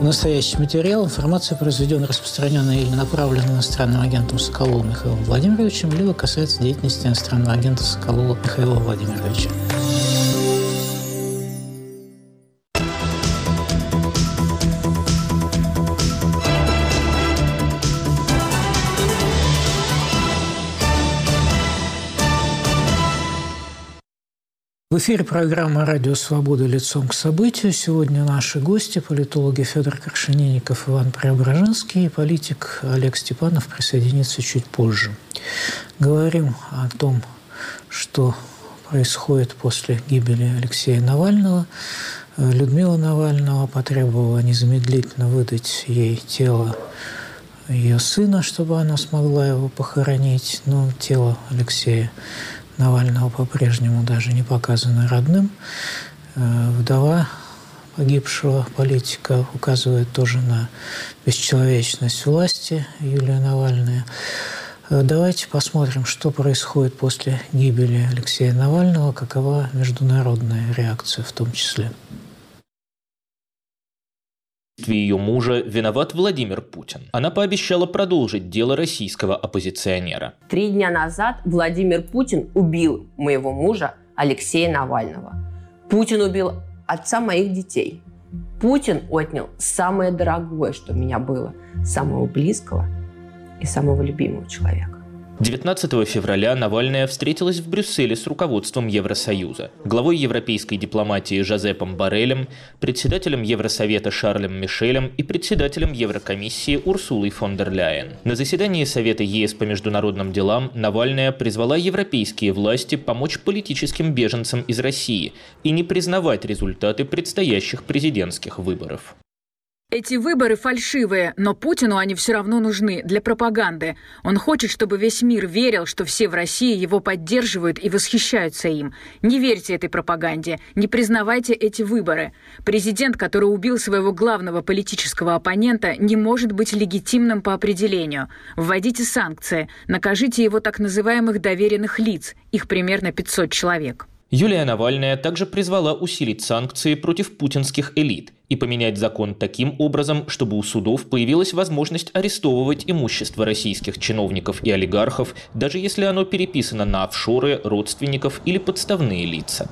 Настоящий материал, информация, произведенная, распространенная или направленная иностранным агентом Соколовым Михаилом Владимировичем, либо касается деятельности иностранного агента Соколова Михаила Владимировича. В эфире программа «Радио Свобода. Лицом к событию». Сегодня наши гости – политологи Федор Коршенинников, Иван Преображенский и политик Олег Степанов присоединится чуть позже. Говорим о том, что происходит после гибели Алексея Навального. Людмила Навального потребовала незамедлительно выдать ей тело ее сына, чтобы она смогла его похоронить. Но тело Алексея Навального по-прежнему даже не показано родным. Э, вдова погибшего политика указывает тоже на бесчеловечность власти Юлия Навальная. Э, давайте посмотрим, что происходит после гибели Алексея Навального, какова международная реакция в том числе ее мужа виноват Владимир Путин. Она пообещала продолжить дело российского оппозиционера. Три дня назад Владимир Путин убил моего мужа Алексея Навального. Путин убил отца моих детей. Путин отнял самое дорогое, что у меня было, самого близкого и самого любимого человека. 19 февраля Навальная встретилась в Брюсселе с руководством Евросоюза, главой европейской дипломатии Жозепом Барелем, председателем Евросовета Шарлем Мишелем и председателем Еврокомиссии Урсулой фон дер Ляйен. На заседании Совета ЕС по международным делам Навальная призвала европейские власти помочь политическим беженцам из России и не признавать результаты предстоящих президентских выборов. Эти выборы фальшивые, но Путину они все равно нужны для пропаганды. Он хочет, чтобы весь мир верил, что все в России его поддерживают и восхищаются им. Не верьте этой пропаганде, не признавайте эти выборы. Президент, который убил своего главного политического оппонента, не может быть легитимным по определению. Вводите санкции, накажите его так называемых доверенных лиц, их примерно 500 человек. Юлия Навальная также призвала усилить санкции против путинских элит и поменять закон таким образом, чтобы у судов появилась возможность арестовывать имущество российских чиновников и олигархов, даже если оно переписано на офшоры, родственников или подставные лица.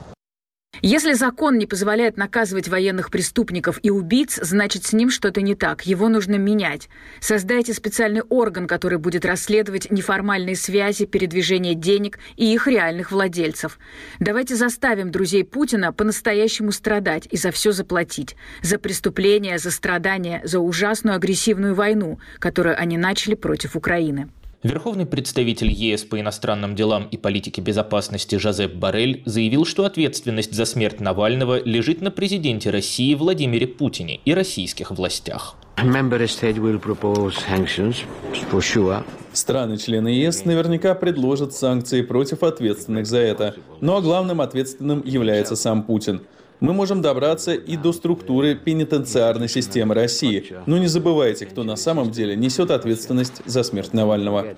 Если закон не позволяет наказывать военных преступников и убийц, значит с ним что-то не так. Его нужно менять. Создайте специальный орган, который будет расследовать неформальные связи, передвижение денег и их реальных владельцев. Давайте заставим друзей Путина по-настоящему страдать и за все заплатить. За преступления, за страдания, за ужасную агрессивную войну, которую они начали против Украины. Верховный представитель ЕС по иностранным делам и политике безопасности Жозеп Барель заявил, что ответственность за смерть Навального лежит на президенте России Владимире Путине и российских властях. Страны-члены ЕС наверняка предложат санкции против ответственных за это. А главным ответственным является сам Путин – мы можем добраться и до структуры пенитенциарной системы России. Но не забывайте, кто на самом деле несет ответственность за смерть Навального.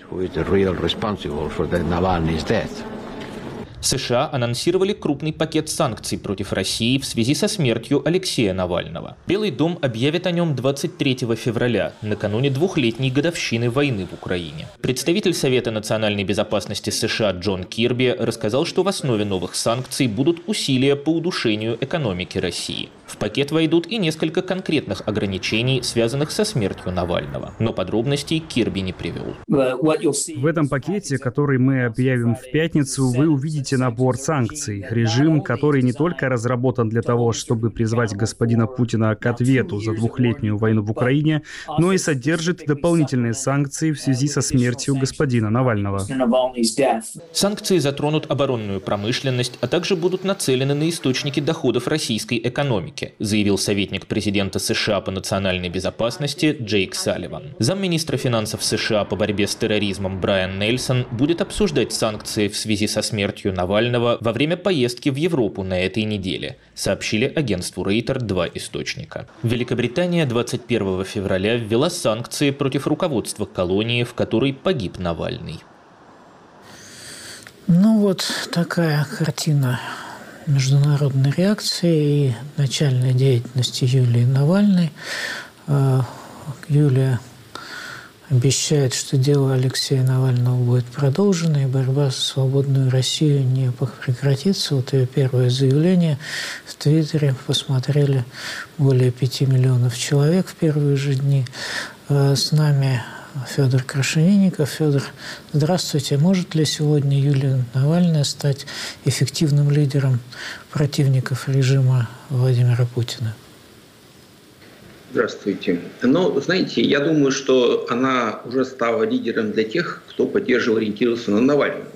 США анонсировали крупный пакет санкций против России в связи со смертью Алексея Навального. Белый дом объявит о нем 23 февраля, накануне двухлетней годовщины войны в Украине. Представитель Совета национальной безопасности США Джон Кирби рассказал, что в основе новых санкций будут усилия по удушению экономики России. В пакет войдут и несколько конкретных ограничений, связанных со смертью Навального. Но подробностей Кирби не привел. В этом пакете, который мы объявим в пятницу, вы увидите набор санкций. Режим, который не только разработан для того, чтобы призвать господина Путина к ответу за двухлетнюю войну в Украине, но и содержит дополнительные санкции в связи со смертью господина Навального. Санкции затронут оборонную промышленность, а также будут нацелены на источники доходов российской экономики, заявил советник президента США по национальной безопасности Джейк Салливан. Замминистра финансов США по борьбе с терроризмом Брайан Нельсон будет обсуждать санкции в связи со смертью Навального во время поездки в Европу на этой неделе, сообщили агентству Рейтер два источника. Великобритания 21 февраля ввела санкции против руководства колонии, в которой погиб Навальный. Ну вот такая картина международной реакции и начальной деятельности Юлии Навальной. э, Юлия обещает, что дело Алексея Навального будет продолжено, и борьба за свободную Россию не прекратится. Вот ее первое заявление в Твиттере посмотрели более пяти миллионов человек в первые же дни. Э, с нами Федор Крашенинников. Федор, здравствуйте. Может ли сегодня Юлия Навальная стать эффективным лидером противников режима Владимира Путина? Здравствуйте. Ну, знаете, я думаю, что она уже стала лидером для тех, кто поддерживал, ориентировался на Навального.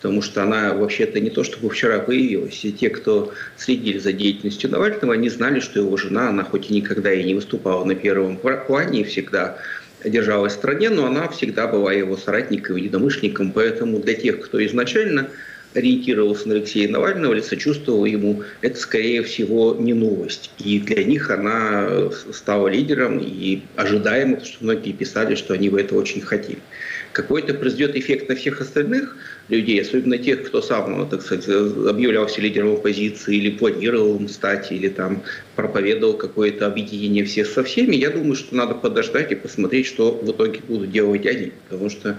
Потому что она вообще-то не то, чтобы вчера появилась. И те, кто следили за деятельностью Навального, они знали, что его жена, она хоть и никогда и не выступала на первом плане, всегда держалась в стране, но она всегда была его соратником и единомышленником. Поэтому для тех, кто изначально ориентировался на Алексея Навального или сочувствовал ему, это, скорее всего, не новость. И для них она стала лидером и ожидаемо, потому что многие писали, что они бы этого очень хотели. Какой это произведет эффект на всех остальных людей, особенно тех, кто сам, ну, так сказать, объявлялся лидером оппозиции или планировал им стать, или там проповедовал какое-то объединение всех со всеми, я думаю, что надо подождать и посмотреть, что в итоге будут делать они. Потому что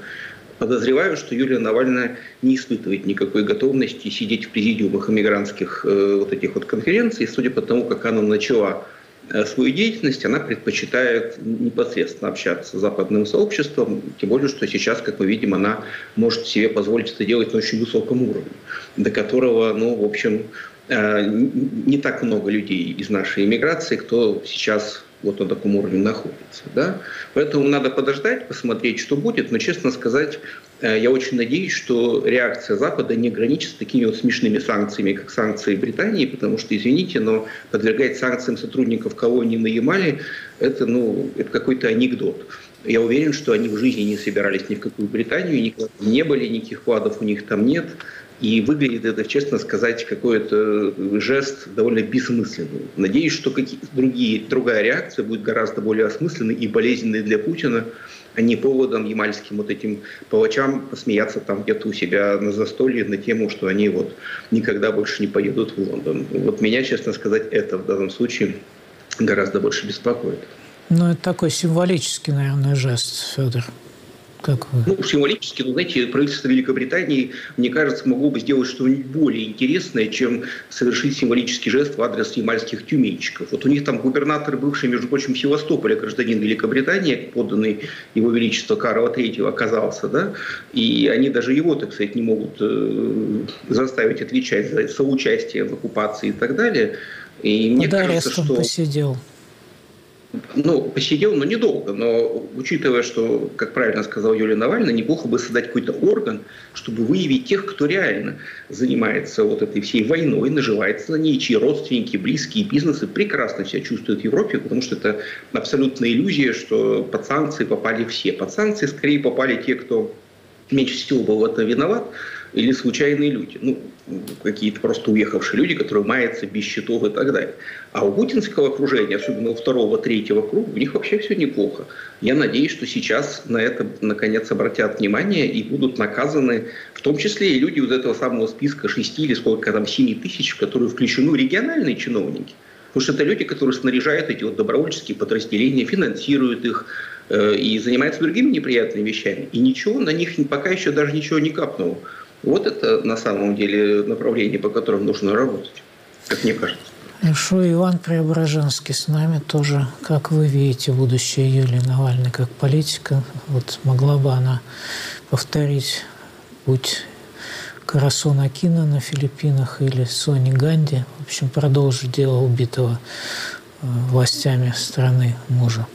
Подозреваю, что Юлия Навальная не испытывает никакой готовности сидеть в президиумах иммигрантских э, вот этих вот конференций. Судя по тому, как она начала э, свою деятельность, она предпочитает непосредственно общаться с западным сообществом, тем более, что сейчас, как мы видим, она может себе позволить это делать на очень высоком уровне, до которого, ну, в общем, э, не так много людей из нашей иммиграции, кто сейчас вот на таком уровне находится. Да? Поэтому надо подождать, посмотреть, что будет. Но, честно сказать, э, я очень надеюсь, что реакция Запада не ограничится такими вот смешными санкциями, как санкции Британии, потому что, извините, но подвергать санкциям сотрудников колонии на Ямале – это, ну, это какой-то анекдот. Я уверен, что они в жизни не собирались ни в какую Британию, никогда не были, никаких вкладов у них там нет. И выглядит это, честно сказать, какой-то жест довольно бессмысленный. Надеюсь, что другие, другая реакция будет гораздо более осмысленной и болезненной для Путина, а не поводом ямальским вот этим палачам посмеяться там где-то у себя на застолье на тему, что они вот никогда больше не поедут в Лондон. Вот меня, честно сказать, это в данном случае гораздо больше беспокоит. Ну, это такой символический, наверное, жест, Федор. Как вы? Ну, символически, ну, знаете, правительство Великобритании, мне кажется, могло бы сделать что-нибудь более интересное, чем совершить символический жест в адрес ямальских тюменщиков. Вот у них там губернатор, бывший, между прочим, Севастополя, гражданин Великобритании, подданный его величество Карла III оказался, да, и они даже его, так сказать, не могут э, заставить отвечать за соучастие в оккупации и так далее. И мне Под кажется, что... посидел ну, посидел, но недолго. Но учитывая, что, как правильно сказал Юлия Навальная, неплохо бы создать какой-то орган, чтобы выявить тех, кто реально занимается вот этой всей войной, наживается на ней, чьи родственники, близкие, бизнесы прекрасно себя чувствуют в Европе, потому что это абсолютная иллюзия, что под санкции попали все. Под санкции скорее попали те, кто меньше всего был в этом виноват, или случайные люди, ну, какие-то просто уехавшие люди, которые маятся без счетов и так далее. А у путинского окружения, особенно у второго, третьего круга, у них вообще все неплохо. Я надеюсь, что сейчас на это наконец обратят внимание и будут наказаны, в том числе и люди из этого самого списка шести или сколько там, семи тысяч, в которые включены региональные чиновники. Потому что это люди, которые снаряжают эти вот добровольческие подразделения, финансируют их, э, и занимаются другими неприятными вещами. И ничего на них пока еще даже ничего не капнуло. Вот это на самом деле направление, по которому нужно работать, как мне кажется. Хорошо, Иван Преображенский с нами тоже. Как вы видите будущее Юлии Навальной как политика? Вот могла бы она повторить путь Карасона Акина на Филиппинах или Сони Ганди, в общем, продолжить дело убитого э, властями страны мужа?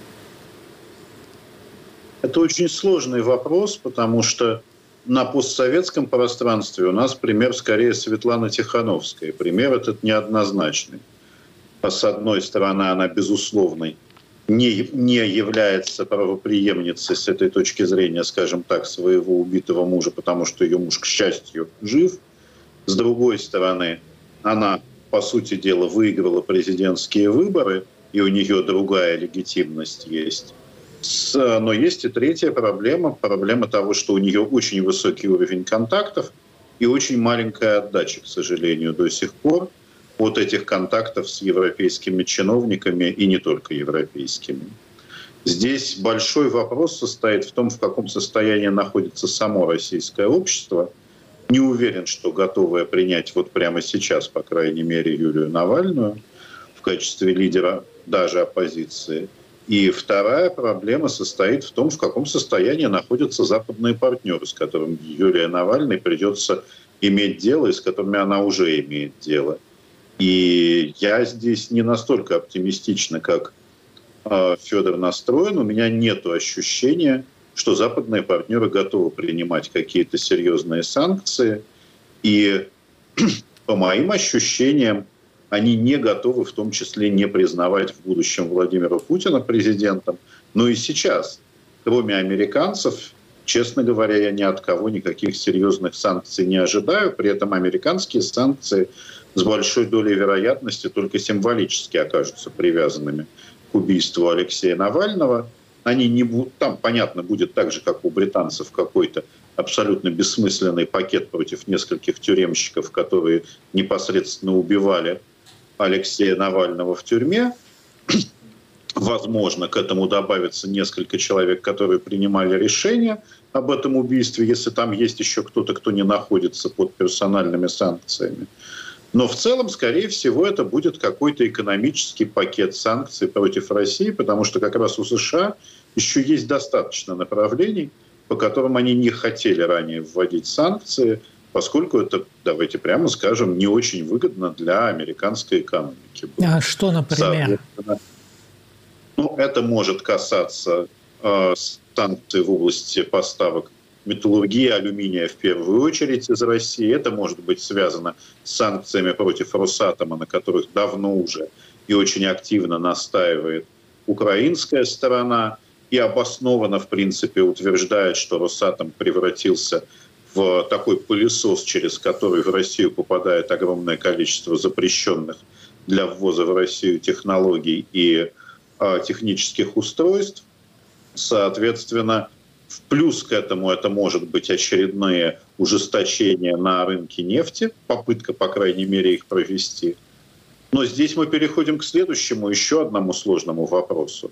Это очень сложный вопрос, потому что на постсоветском пространстве у нас пример скорее Светлана Тихановская. Пример этот неоднозначный. С одной стороны, она, безусловно, не, не является правоприемницей с этой точки зрения, скажем так, своего убитого мужа, потому что ее муж, к счастью, жив. С другой стороны, она, по сути дела, выиграла президентские выборы, и у нее другая легитимность есть. Но есть и третья проблема, проблема того, что у нее очень высокий уровень контактов и очень маленькая отдача, к сожалению, до сих пор от этих контактов с европейскими чиновниками и не только европейскими. Здесь большой вопрос состоит в том, в каком состоянии находится само российское общество. Не уверен, что готовое принять вот прямо сейчас, по крайней мере, Юлию Навальную в качестве лидера даже оппозиции. И вторая проблема состоит в том, в каком состоянии находятся западные партнеры, с которыми Юлия Навальной придется иметь дело, и с которыми она уже имеет дело. И я здесь не настолько оптимистично, как э, Федор настроен. У меня нет ощущения, что западные партнеры готовы принимать какие-то серьезные санкции. И по моим ощущениям, они не готовы в том числе не признавать в будущем Владимира Путина президентом. Но и сейчас, кроме американцев, честно говоря, я ни от кого никаких серьезных санкций не ожидаю. При этом американские санкции с большой долей вероятности только символически окажутся привязанными к убийству Алексея Навального. Они не будут, там, понятно, будет так же, как у британцев, какой-то абсолютно бессмысленный пакет против нескольких тюремщиков, которые непосредственно убивали Алексея Навального в тюрьме. Возможно, к этому добавится несколько человек, которые принимали решение об этом убийстве, если там есть еще кто-то, кто не находится под персональными санкциями. Но в целом, скорее всего, это будет какой-то экономический пакет санкций против России, потому что как раз у США еще есть достаточно направлений, по которым они не хотели ранее вводить санкции, поскольку это, давайте прямо скажем, не очень выгодно для американской экономики. А что, например? Ну, это может касаться э, санкций в области поставок металлургии алюминия в первую очередь из России. Это может быть связано с санкциями против Росатома, на которых давно уже и очень активно настаивает украинская сторона и обоснованно, в принципе, утверждает, что Росатом превратился в такой пылесос, через который в Россию попадает огромное количество запрещенных для ввоза в Россию технологий и э, технических устройств. Соответственно, в плюс к этому это может быть очередные ужесточения на рынке нефти, попытка, по крайней мере, их провести. Но здесь мы переходим к следующему, еще одному сложному вопросу.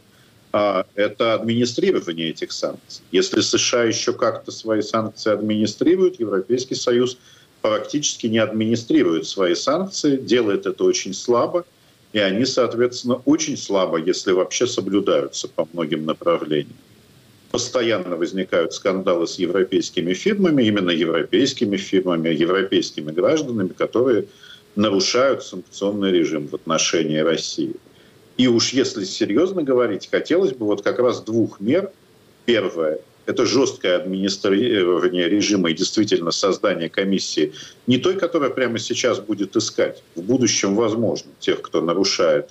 А, это администрирование этих санкций. Если США еще как-то свои санкции администрируют, Европейский Союз практически не администрирует свои санкции, делает это очень слабо, и они, соответственно, очень слабо, если вообще соблюдаются по многим направлениям постоянно возникают скандалы с европейскими фирмами, именно европейскими фирмами, европейскими гражданами, которые нарушают санкционный режим в отношении России. И уж если серьезно говорить, хотелось бы вот как раз двух мер. Первое – это жесткое администрирование режима и действительно создание комиссии, не той, которая прямо сейчас будет искать, в будущем, возможно, тех, кто нарушает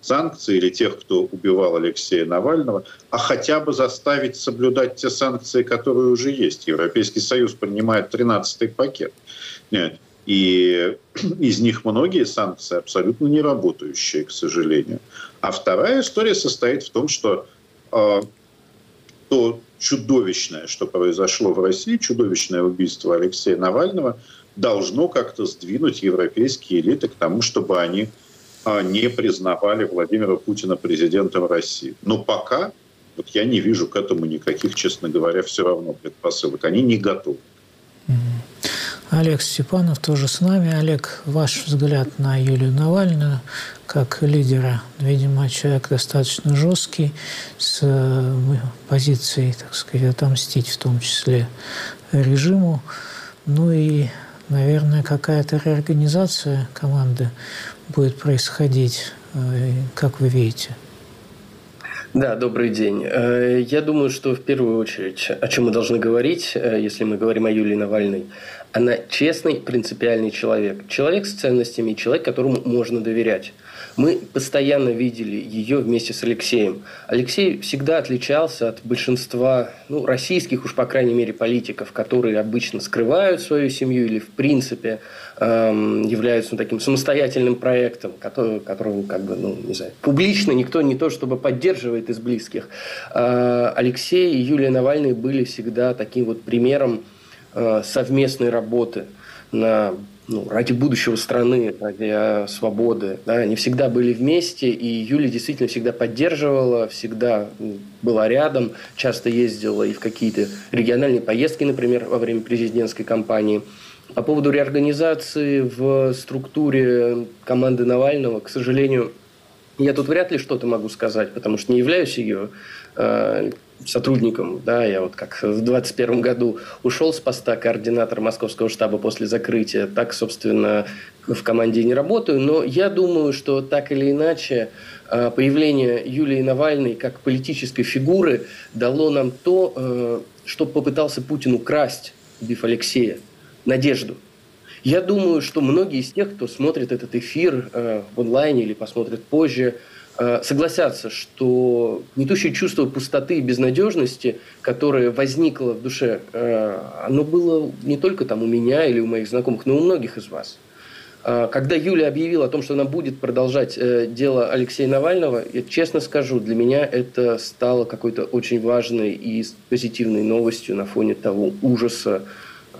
санкции или тех, кто убивал Алексея Навального, а хотя бы заставить соблюдать те санкции, которые уже есть. Европейский Союз принимает 13-й пакет. Нет. И из них многие санкции абсолютно не работающие, к сожалению. А вторая история состоит в том, что э, то чудовищное, что произошло в России, чудовищное убийство Алексея Навального, должно как-то сдвинуть европейские элиты к тому, чтобы они а, не признавали Владимира Путина президентом России. Но пока вот я не вижу к этому никаких, честно говоря, все равно предпосылок. Они не готовы. Олег Степанов тоже с нами. Олег, ваш взгляд на Юлию Навальную как лидера, видимо, человек достаточно жесткий, с э, позицией, так сказать, отомстить в том числе режиму. Ну и, наверное, какая-то реорганизация команды будет происходить, э, как вы видите? Да, добрый день. Э, я думаю, что в первую очередь, о чем мы должны говорить, если мы говорим о Юлии Навальной, она честный, принципиальный человек. Человек с ценностями, человек, которому можно доверять. Мы постоянно видели ее вместе с Алексеем. Алексей всегда отличался от большинства ну, российских, уж по крайней мере, политиков, которые обычно скрывают свою семью или в принципе эм, являются ну, таким самостоятельным проектом, который, которого как бы, ну, не знаю, публично никто не то чтобы поддерживает из близких. Э, Алексей и Юлия Навальный были всегда таким вот примером совместной работы на ну, ради будущего страны, ради свободы. Да, они всегда были вместе, и Юля действительно всегда поддерживала, всегда была рядом, часто ездила и в какие-то региональные поездки, например, во время президентской кампании. По поводу реорганизации в структуре команды Навального, к сожалению, я тут вряд ли что-то могу сказать, потому что не являюсь ее э, сотрудником. Да, я вот как в 2021 году ушел с поста координатора московского штаба после закрытия, так, собственно, в команде не работаю. Но я думаю, что так или иначе э, появление Юлии Навальной как политической фигуры дало нам то, э, что попытался Путин украсть, убив Алексея – надежду. Я думаю, что многие из тех, кто смотрит этот эфир э, в онлайне или посмотрит позже, согласятся, что гнетущее чувство пустоты и безнадежности, которое возникло в душе, э, оно было не только там у меня или у моих знакомых, но и у многих из вас. Э, когда Юля объявила о том, что она будет продолжать э, дело Алексея Навального, я честно скажу, для меня это стало какой-то очень важной и позитивной новостью на фоне того ужаса,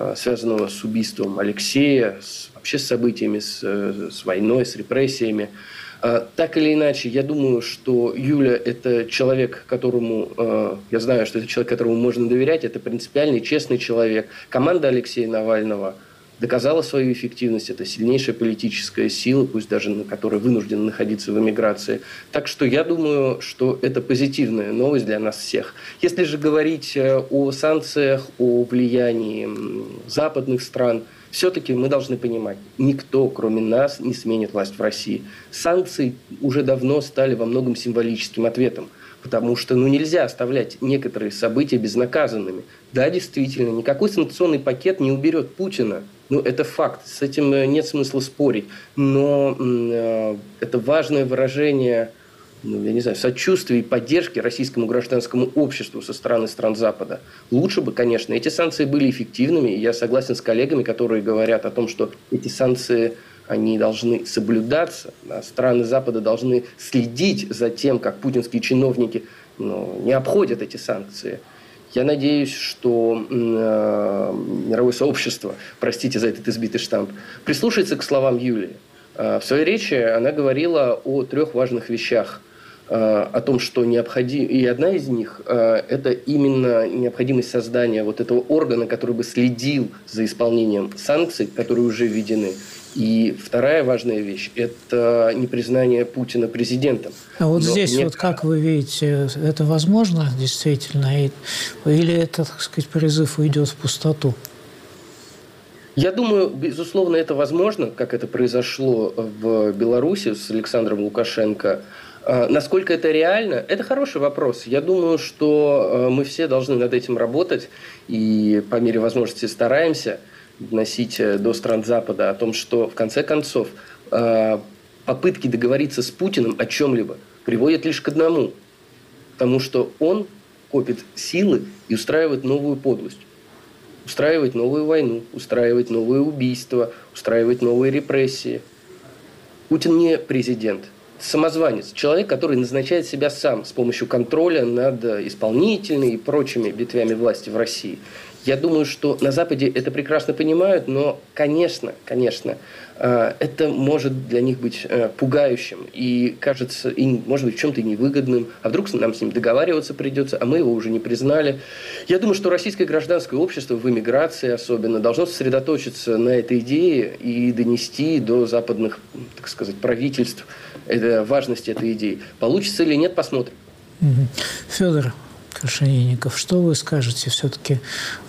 Э, связанного с убийством Алексея, вообще с событиями, э, с войной, с репрессиями. Э, так или иначе, я думаю, что Юля – это человек, которому, я знаю, что это человек, которому можно доверять, это принципиальный, честный человек. Команда Алексея Навального – доказала свою эффективность. Это сильнейшая политическая сила, пусть даже на которой вынуждена находиться в эмиграции. Так что я думаю, что это позитивная новость для нас всех. Если же говорить э, о санкциях, о влиянии западных стран, все-таки мы должны понимать, никто, кроме нас, не сменит власть в России. Санкции уже давно стали во многом символическим ответом – потому что ну, нельзя оставлять некоторые события безнаказанными. Да, действительно, никакой санкционный пакет не уберет Путина, ну, это факт, с этим э, нет смысла спорить. Но э, это важное выражение, ну, я не знаю, сочувствия и поддержки российскому гражданскому обществу со стороны стран Запада. Лучше бы, конечно, эти санкции были эффективными. Я согласен с коллегами, которые говорят о том, что эти санкции они должны соблюдаться. А страны Запада должны следить за тем, как путинские чиновники ну, не обходят эти санкции. Я надеюсь, что э, мировое сообщество, простите за этот избитый штамп, прислушается к словам Юлии. Э, в своей речи она говорила о трех важных вещах. Э, о том, что необходимо... И одна из них э, – это именно необходимость создания вот этого органа, который бы следил за исполнением санкций, которые уже введены. И вторая важная вещь – это непризнание Путина президентом. А вот Но здесь, мне... вот как вы видите, это возможно действительно? Или это, так сказать, призыв уйдет в пустоту? Я думаю, безусловно, это возможно, как это произошло в Беларуси с Александром Лукашенко. А, насколько это реально? Это хороший вопрос. Я думаю, что э, мы все должны над этим работать и по мере возможности стараемся – доносить э, до стран Запада о том, что в конце концов э, попытки договориться с Путиным о чем-либо приводят лишь к одному, потому что он копит силы и устраивает новую подлость. Устраивает новую войну, устраивает новые убийства, устраивает новые репрессии. Путин не президент, самозванец, человек, который назначает себя сам с помощью контроля над исполнительной и прочими ветвями власти в России. Я думаю, что на Западе это прекрасно понимают, но, конечно, конечно, э, это может для них быть э, пугающим и кажется, и, может быть, чем-то невыгодным. А вдруг нам с ним договариваться придется, а мы его уже не признали. Я думаю, что российское гражданское общество в эмиграции особенно должно сосредоточиться на этой идее и донести до западных, так сказать, правительств это, важность этой идеи. Получится или нет, посмотрим. Федор, Крашенинников, что вы скажете все-таки?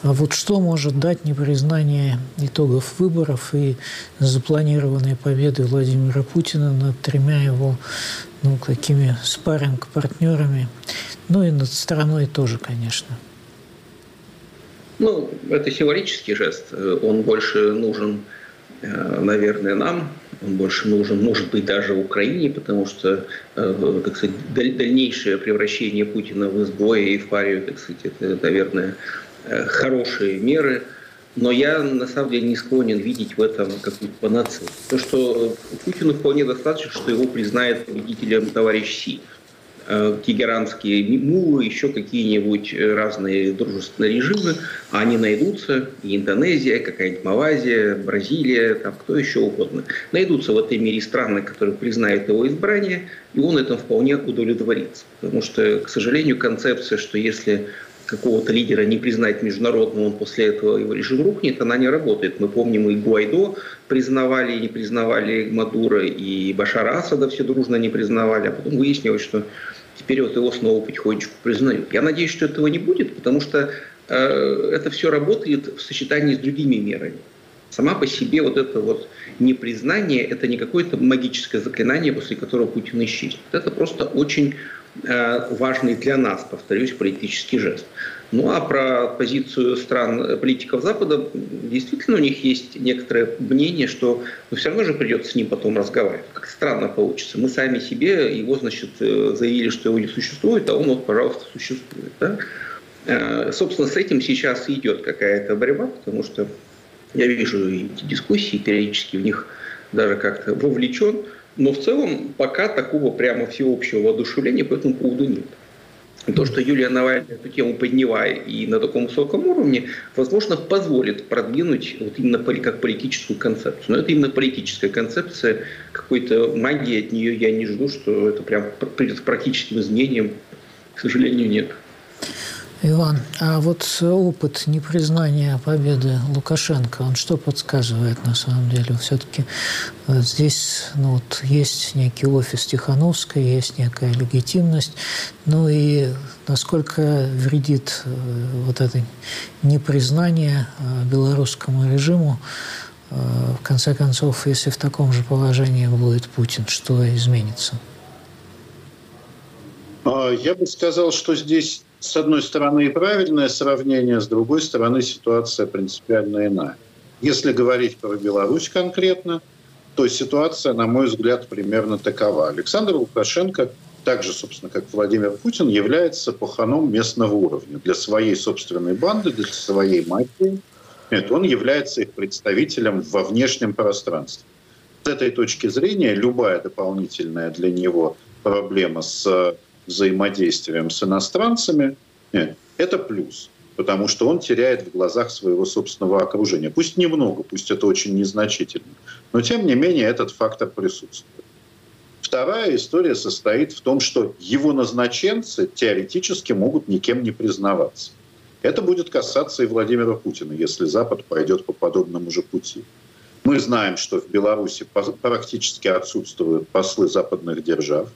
А вот что может дать непризнание итогов выборов и запланированной победы Владимира Путина над тремя его ну, какими спарринг-партнерами, ну и над страной тоже, конечно? Ну, это символический жест. Он больше нужен, э, наверное, нам, он больше нужен, может быть, даже Украине, потому что, э, так сказать, дальнейшее превращение Путина в изгоя и в парию, так сказать, это, наверное, э, хорошие меры. Но я, на самом деле, не склонен видеть в этом какую-то панацею. То, что Путину вполне достаточно, что его признает победителем товарищ Си. Э, тегеранские мулы, еще какие-нибудь разные дружественные режимы, они найдутся, и Индонезия, какая-нибудь Малайзия, Бразилия, там кто еще угодно, найдутся в этой мире страны, которые признают его избрание, и он этим вполне удовлетворится. Потому что, к сожалению, концепция, что если какого-то лидера не признать международным, он после этого его режим рухнет, она не работает. Мы помним, и Гуайдо признавали и не признавали Мадура, и Башара Асада все дружно не признавали, а потом выяснилось, что теперь вот его снова потихонечку признают. Я надеюсь, что этого не будет, потому что э, это все работает в сочетании с другими мерами. Сама по себе вот это вот непризнание, это не какое-то магическое заклинание, после которого Путин исчезнет. Это просто очень важный для нас, повторюсь, политический жест. Ну а про позицию стран э, политиков Запада, действительно у них есть некоторое мнение, что ну, все равно же придется с ним потом разговаривать. Как странно получится. Мы сами себе его, значит, э, заявили, что его не существует, а он вот, пожалуйста, существует. Да? Собственно, с этим сейчас идет какая-то борьба, потому что я вижу эти дискуссии, периодически в них даже как-то вовлечен. Но в целом пока такого прямо всеобщего воодушевления по этому поводу нет. То, что Юлия Навальная эту тему подняла и на таком высоком уровне, возможно, позволит продвинуть вот именно как политическую концепцию. Но это именно политическая концепция, какой-то магии от нее я не жду, что это прям придет к практическим изменениям, к сожалению, нет. Иван, а вот опыт непризнания победы Лукашенко, он что подсказывает на самом деле? Все-таки э, здесь ну, вот, есть некий офис Тихановской, есть некая легитимность. Ну и насколько вредит э, вот это непризнание э, белорусскому режиму, в конце концов, если в таком же положении будет Путин, что изменится? А, я бы сказал, что здесь с одной стороны, и правильное сравнение, с другой стороны, ситуация принципиально иная. Если говорить про Беларусь конкретно, то ситуация, на мой взгляд, примерно такова. Александр Лукашенко, так же, собственно, как Владимир Путин, является паханом местного уровня для своей собственной банды, для своей мафии. Нет, он является их представителем во внешнем пространстве. С этой точки зрения любая дополнительная для него проблема с взаимодействием с иностранцами, нет, это плюс, потому что он теряет в глазах своего собственного окружения. Пусть немного, пусть это очень незначительно, но тем не менее этот фактор присутствует. Вторая история состоит в том, что его назначенцы теоретически могут никем не признаваться. Это будет касаться и Владимира Путина, если Запад пойдет по подобному же пути. Мы знаем, что в Беларуси практически отсутствуют послы западных держав.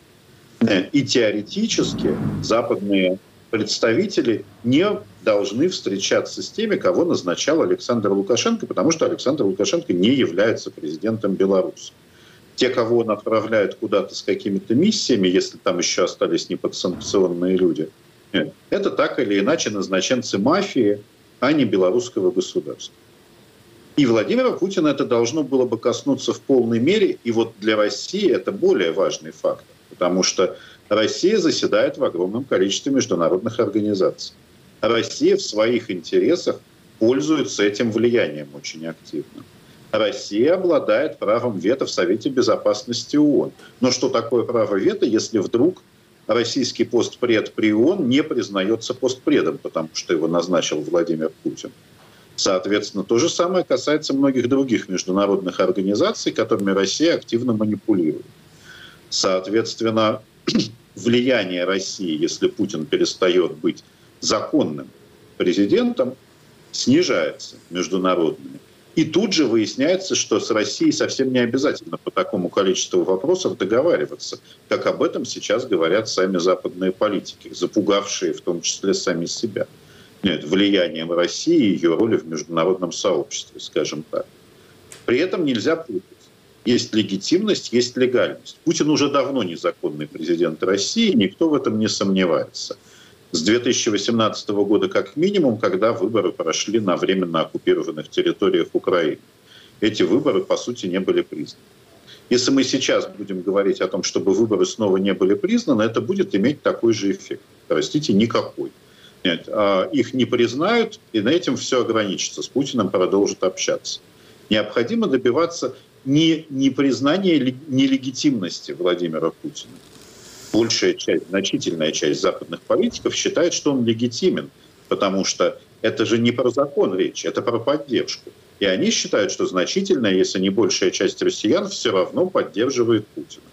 И теоретически западные представители не должны встречаться с теми, кого назначал Александр Лукашенко, потому что Александр Лукашенко не является президентом Беларуси. Те, кого он отправляет куда-то с какими-то миссиями, если там еще остались неподсанкционные люди, это так или иначе назначенцы мафии, а не белорусского государства. И Владимира Путина это должно было бы коснуться в полной мере, и вот для России это более важный фактор потому что Россия заседает в огромном количестве международных организаций. Россия в своих интересах пользуется этим влиянием очень активно. Россия обладает правом вето в Совете Безопасности ООН. Но что такое право вето, если вдруг российский постпред при ООН не признается постпредом, потому что его назначил Владимир Путин? Соответственно, то же самое касается многих других международных организаций, которыми Россия активно манипулирует. Соответственно, влияние России, если Путин перестает быть законным президентом, снижается международными. И тут же выясняется, что с Россией совсем не обязательно по такому количеству вопросов договариваться, как об этом сейчас говорят сами западные политики, запугавшие в том числе сами себя. Нет, влиянием России и ее роли в международном сообществе, скажем так. При этом нельзя путать есть легитимность, есть легальность. Путин уже давно незаконный президент России, никто в этом не сомневается. С 2018 года как минимум, когда выборы прошли на временно оккупированных территориях Украины. Эти выборы, по сути, не были признаны. Если мы сейчас будем говорить о том, чтобы выборы снова не были признаны, это будет иметь такой же эффект. Простите, никакой. Нет, а их не признают, и на этом все ограничится. С Путиным продолжат общаться. Необходимо добиваться не, не признание нелегитимности Владимира Путина. большая часть, значительная часть западных политиков считает, что он легитимен, потому что это же не про закон речь, это про поддержку. И они считают, что значительная, если не большая часть россиян, все равно поддерживает Путина.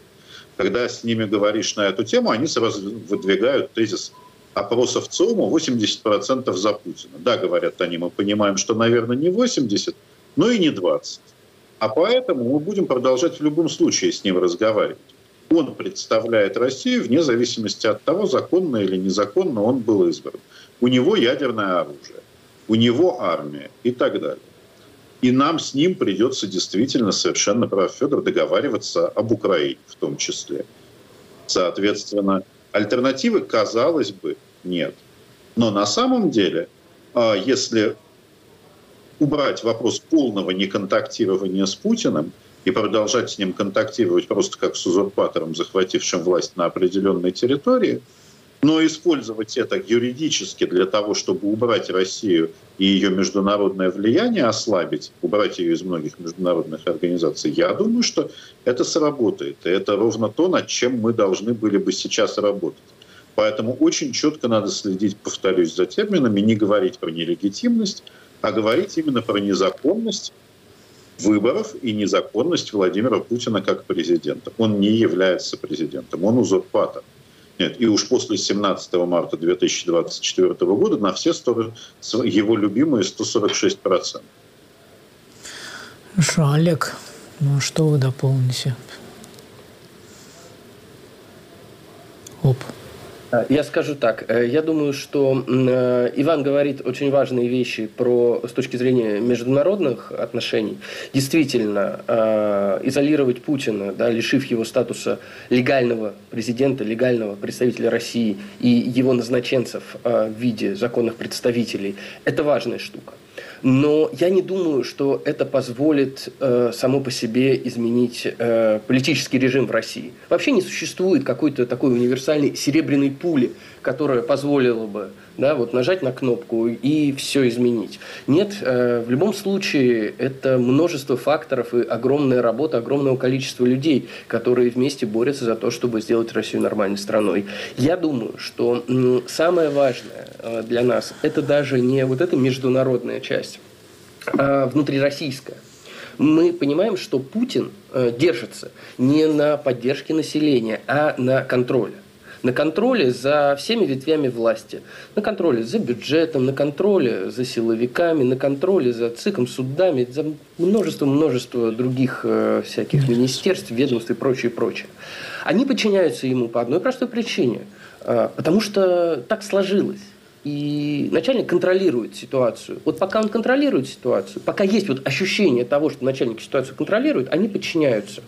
Когда с ними говоришь на эту тему, они сразу выдвигают тезис опросов ЦИОМа 80% за Путина. Да, говорят они, мы понимаем, что, наверное, не 80, но и не 20. А поэтому мы будем продолжать в любом случае с ним разговаривать. Он представляет Россию вне зависимости от того, законно или незаконно он был избран. У него ядерное оружие, у него армия и так далее. И нам с ним придется действительно, совершенно прав Федор, договариваться об Украине в том числе. Соответственно, альтернативы, казалось бы, нет. Но на самом деле, а, если убрать вопрос полного неконтактирования с Путиным и продолжать с ним контактировать просто как с узурпатором, захватившим власть на определенной территории – но использовать это юридически для того, чтобы убрать Россию и ее международное влияние ослабить, убрать ее из многих международных организаций, я думаю, что это сработает. И это ровно то, над чем мы должны были бы сейчас работать. Поэтому очень четко надо следить, повторюсь, за терминами, не говорить про нелегитимность, а говорить именно про незаконность выборов и незаконность Владимира Путина как президента. Он не является президентом, он узурпатор. Нет, и уж после 17 марта 2024 года на все стороны его любимые 146%. Хорошо, Олег, ну что вы дополните? Оп. А, я скажу так. Э, я думаю, что э, Иван говорит очень важные вещи про, с точки зрения международных отношений. Действительно, э, изолировать Путина, да, лишив его статуса легального президента, легального представителя России и его назначенцев в виде законных представителей, это важная штука. Но я не думаю, что это позволит э, само по себе изменить э, политический режим в России. Вообще не существует какой-то такой универсальной серебряной пули, которая позволила бы да, вот нажать на кнопку и все изменить. Нет, э, в любом случае это множество факторов и огромная работа огромного количества людей, которые вместе борются за то, чтобы сделать Россию нормальной страной. Я думаю, что самое важное э, для нас это даже не вот эта международная часть, а внутрироссийская мы понимаем, что Путин э, держится не на поддержке населения, а на контроле на контроле за всеми ветвями власти. На контроле за бюджетом, на контроле за силовиками, на контроле за ЦИКом, судами, за множество-множество других э, всяких министерств, ведомств и прочее, прочее. Они подчиняются ему по одной простой причине. Э, потому что так сложилось. И начальник контролирует ситуацию. Вот пока он контролирует ситуацию, пока есть вот ощущение того, что начальник ситуацию контролирует, они подчиняются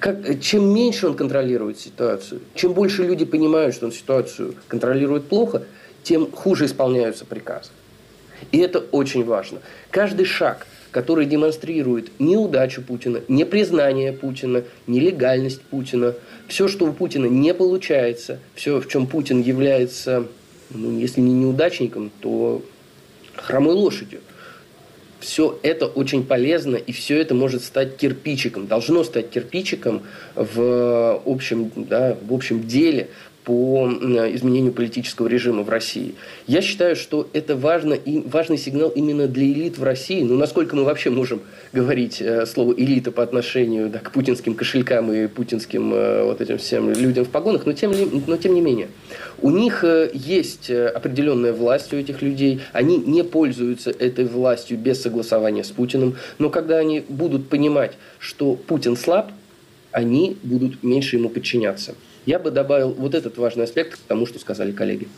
как, чем меньше он контролирует ситуацию, чем больше люди понимают, что он ситуацию контролирует плохо, тем хуже исполняются приказы. И это очень важно. Каждый шаг, который демонстрирует неудачу Путина, непризнание Путина, нелегальность Путина, все, что у Путина не получается, все, в чем Путин является, ну, если не неудачником, то хромой лошадью – все это очень полезно, и все это может стать кирпичиком, должно стать кирпичиком в общем, да, в общем деле по изменению политического режима в России. Я считаю, что это важно и важный сигнал именно для элит в России. Ну, насколько мы вообще можем говорить э, слово элита по отношению да, к путинским кошелькам и путинским э, вот этим всем людям в погонах, но тем, но тем не менее. У них э, есть определенная власть у этих людей, они не пользуются этой властью без согласования с Путиным, но когда они будут понимать, что Путин слаб, они будут меньше ему подчиняться. Я бы добавил вот этот важный аспект к тому, что сказали коллеги.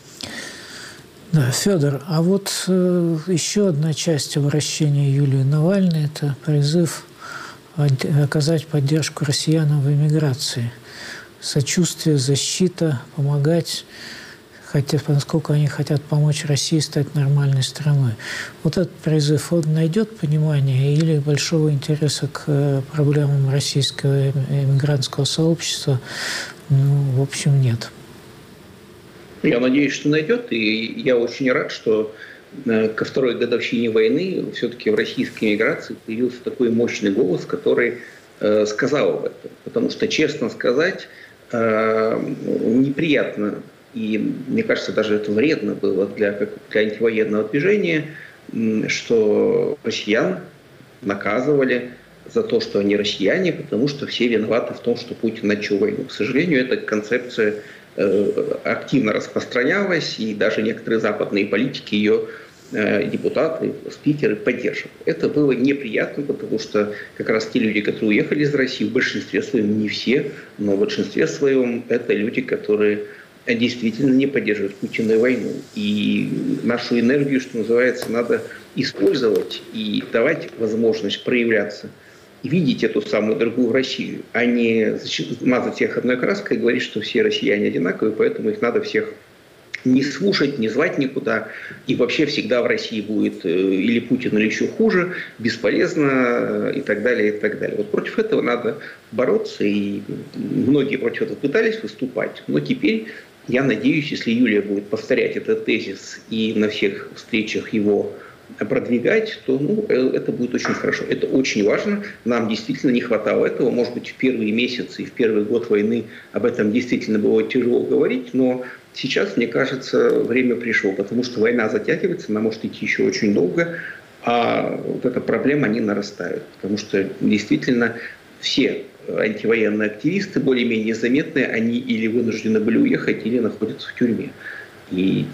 Да, Федор, а вот э, еще одна часть обращения Юлии Навальной – это призыв оказать поддержку россиянам в эмиграции. Сочувствие, защита, помогать, хотя, насколько они хотят помочь России стать нормальной страной. Вот этот призыв, он найдет понимание или большого интереса к э, проблемам российского эмигрантского сообщества ну, в общем, нет. Я надеюсь, что найдет, и я очень рад, что э, ко второй годовщине войны все-таки в российской миграции появился такой мощный голос, который э, сказал об этом. Потому что, честно сказать, э, неприятно и, мне кажется, даже это вредно было для, для антивоенного движения, что россиян наказывали за то, что они россияне, потому что все виноваты в том, что Путин начал войну. К сожалению, эта концепция э, активно распространялась, и даже некоторые западные политики ее Э, депутаты, спикеры поддерживали. Это было неприятно, потому что как раз те люди, которые уехали из России, в большинстве своем, не все, но в большинстве своем это люди, которые действительно не поддерживают Путина и войну. И нашу энергию, что называется, надо использовать и давать возможность проявляться видеть эту самую другую Россию, а не мазать всех одной краской и говорить, что все россияне одинаковые, поэтому их надо всех не слушать, не звать никуда. И вообще всегда в России будет э, или Путин, или еще хуже, бесполезно э, и так далее, и так далее. Вот против этого надо бороться, и многие против этого пытались выступать. Но теперь, я надеюсь, если Юлия будет повторять этот тезис и на всех встречах его продвигать, то ну, э, это будет очень хорошо. Это очень важно. Нам действительно не хватало этого. Может быть, в первые месяцы и в первый год войны об этом действительно было тяжело говорить, но Сейчас, мне кажется, время пришло, потому что война затягивается, она может идти еще очень долго, а вот эта проблема, они нарастают. Потому что действительно все антивоенные активисты, более-менее заметные, они или вынуждены были уехать, или находятся в тюрьме. И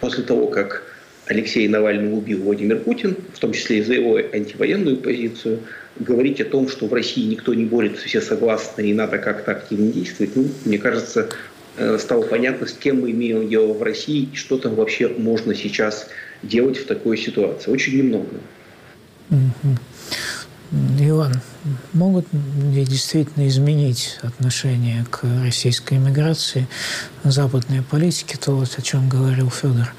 после того, как Алексей Навальный убил Владимир Путин, в том числе и за его антивоенную позицию, говорить о том, что в России никто не борется, все согласны, и надо как-то активно действовать, ну, мне кажется, Э, стало понятно, с кем мы имеем дело в России и что там вообще можно сейчас делать в такой ситуации. Очень немного. Иван, могут ли действительно изменить отношение к российской иммиграции западные политики, то, вот, о чем говорил Федор,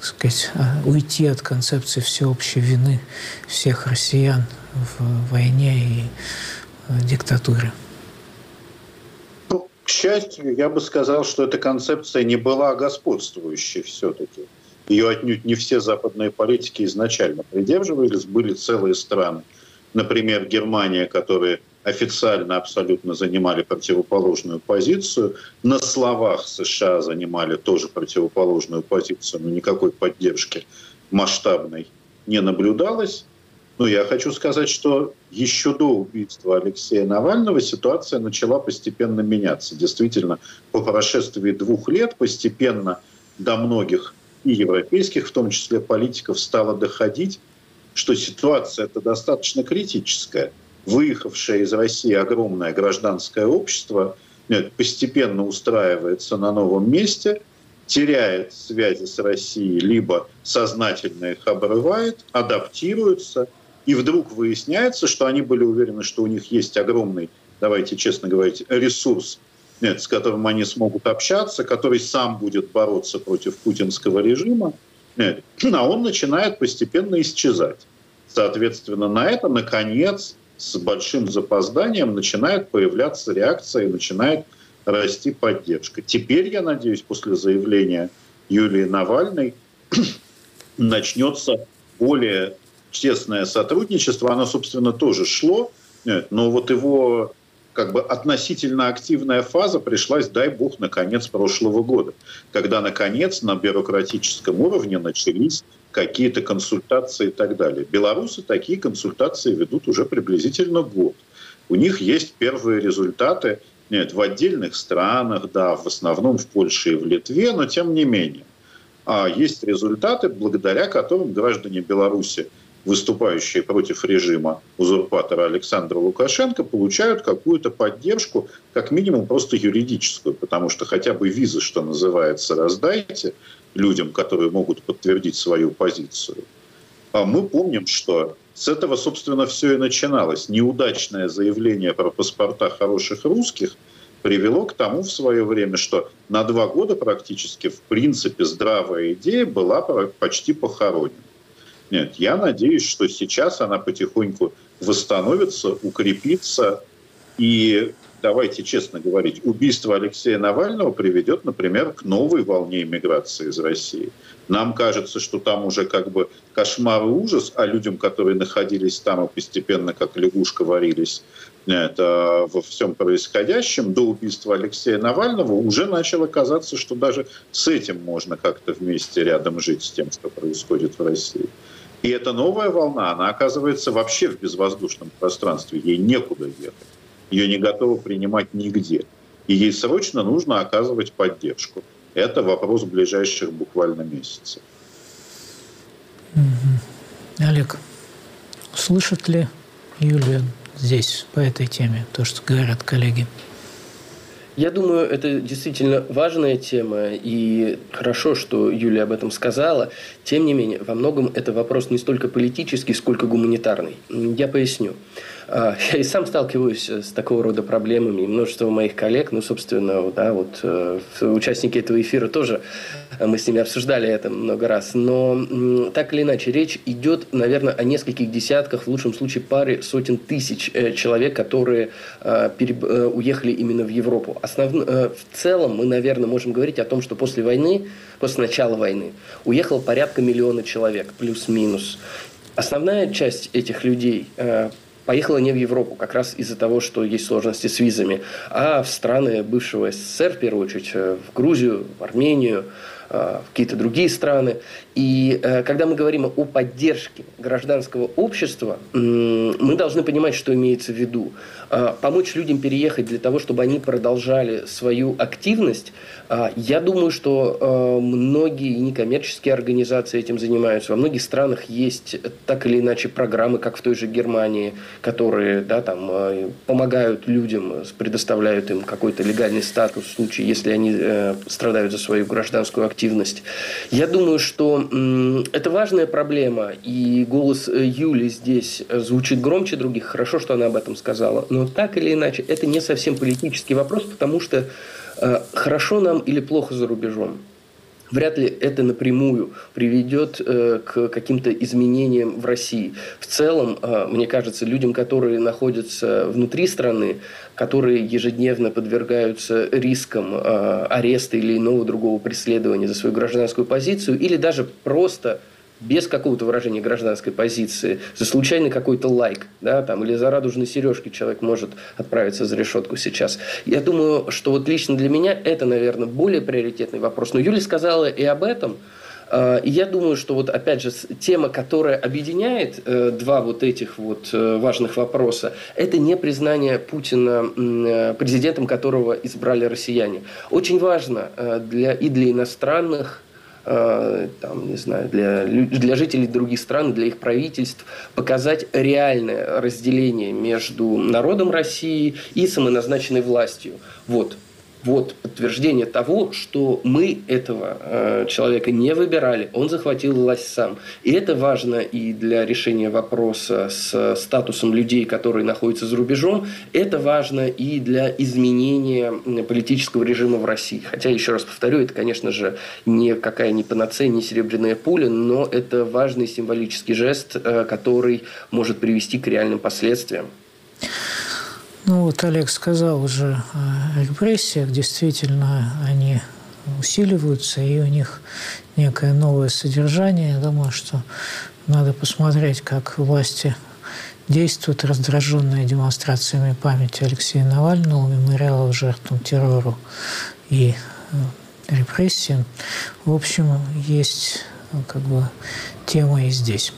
э, сказать, а, уйти от концепции всеобщей вины всех россиян в войне и э, диктатуре? К счастью, я бы сказал, что эта концепция не была господствующей все-таки. Ее отнюдь не все западные политики изначально придерживались. Были целые страны, например, Германия, которые официально абсолютно занимали противоположную позицию. На словах США занимали тоже противоположную позицию, но никакой поддержки масштабной не наблюдалось. Но я хочу сказать, что еще до убийства Алексея Навального ситуация начала постепенно меняться. Действительно, по прошествии двух лет постепенно до многих и европейских, в том числе политиков, стало доходить, что ситуация это достаточно критическая. Выехавшее из России огромное гражданское общество нет, постепенно устраивается на новом месте, теряет связи с Россией, либо сознательно их обрывает, адаптируется – и вдруг выясняется, что они были уверены, что у них есть огромный, давайте честно говорить, ресурс, с которым они смогут общаться, который сам будет бороться против путинского режима, а он начинает постепенно исчезать. Соответственно, на это, наконец, с большим запозданием начинает появляться реакция и начинает расти поддержка. Теперь, я надеюсь, после заявления Юлии Навальной начнется более тесное сотрудничество, оно, собственно, тоже шло, но вот его как бы относительно активная фаза пришлась, дай бог, на конец прошлого года, когда, наконец, на бюрократическом уровне начались какие-то консультации и так далее. Белорусы такие консультации ведут уже приблизительно год. У них есть первые результаты нет, в отдельных странах, да, в основном в Польше и в Литве, но тем не менее. А есть результаты, благодаря которым граждане Беларуси выступающие против режима узурпатора Александра Лукашенко, получают какую-то поддержку, как минимум просто юридическую, потому что хотя бы визы, что называется, раздайте людям, которые могут подтвердить свою позицию. А мы помним, что с этого, собственно, все и начиналось. Неудачное заявление про паспорта хороших русских привело к тому в свое время, что на два года практически, в принципе, здравая идея была почти похоронена. Нет, я надеюсь, что сейчас она потихоньку восстановится, укрепится. И давайте честно говорить, убийство Алексея Навального приведет, например, к новой волне иммиграции из России. Нам кажется, что там уже как бы кошмар и ужас, а людям, которые находились там и постепенно как лягушка варились объясняет а, во всем происходящем до убийства Алексея Навального, уже начало казаться, что даже с этим можно как-то вместе рядом жить с тем, что происходит в России. И эта новая волна, она оказывается вообще в безвоздушном пространстве, ей некуда ехать, ее не готовы принимать нигде. И ей срочно нужно оказывать поддержку. Это вопрос ближайших буквально месяцев. Олег, слышит ли Юлия здесь по этой теме, то, что говорят коллеги? Я думаю, это действительно важная тема, и хорошо, что Юлия об этом сказала. Тем не менее, во многом это вопрос не столько политический, сколько гуманитарный. Я поясню. А, я и сам сталкиваюсь с такого рода проблемами, и множество моих коллег, ну, собственно, да, вот э, участники этого эфира тоже, э, мы с ними обсуждали это много раз, но так или иначе, речь идет, наверное, о нескольких десятках, в лучшем случае паре сотен тысяч э, человек, которые уехали именно в Европу. Основ... В целом мы, наверное, можем говорить о том, что после войны, после начала войны, уехало порядка миллиона человек, плюс-минус. Основная часть этих людей поехала не в Европу, как раз из-за того, что есть сложности с визами, а в страны бывшего СССР, в первую очередь, э, в Грузию, в Армению, э, в какие-то другие страны. И э, когда мы говорим о поддержке гражданского общества, мы должны понимать, что имеется в виду. Э, помочь людям переехать для того, чтобы они продолжали свою активность, э, я думаю, что многие некоммерческие организации этим занимаются. Во многих странах есть так или иначе программы, как в той же Германии, которые да, там, помогают людям, предоставляют им какой-то легальный статус в случае, если они страдают за свою гражданскую активность. Я думаю, что это важная проблема, и голос э, Юли здесь э, звучит громче других. Хорошо, что она об этом сказала. Но так или иначе, это не совсем политический вопрос, потому что э, хорошо нам или плохо за рубежом вряд ли это напрямую приведет э, к каким-то изменениям в России. В целом, э, мне кажется, людям, которые находятся внутри страны, которые ежедневно подвергаются рискам э, ареста или иного другого преследования за свою гражданскую позицию, или даже просто без какого-то выражения гражданской позиции, за случайный какой-то лайк, да, там, или за радужные сережки человек может отправиться за решетку сейчас. Я думаю, что вот лично для меня это, наверное, более приоритетный вопрос. Но Юлия сказала и об этом. А, я думаю, что вот опять же тема, которая объединяет э, два вот этих вот э, важных вопроса, это не признание Путина э, президентом, которого избрали россияне. Очень важно для, и для иностранных там, не знаю, для, для жителей других стран, для их правительств, показать реальное разделение между народом России и самоназначенной властью. Вот вот подтверждение того, что мы этого э, человека не выбирали, он захватил власть сам. И это важно и для решения вопроса с статусом людей, которые находятся за рубежом, это важно и для изменения политического режима в России. Хотя, еще раз повторю, это, конечно же, никакая не панацея, не серебряная пуля, но это важный символический жест, э, который может привести к реальным последствиям. Ну вот Олег сказал уже о репрессиях. Действительно, они усиливаются, и у них некое новое содержание. Я думаю, что надо посмотреть, как власти действуют, раздраженные демонстрациями памяти Алексея Навального, мемориала жертвам террору и э, репрессиям. В общем, есть как бы тема и здесь.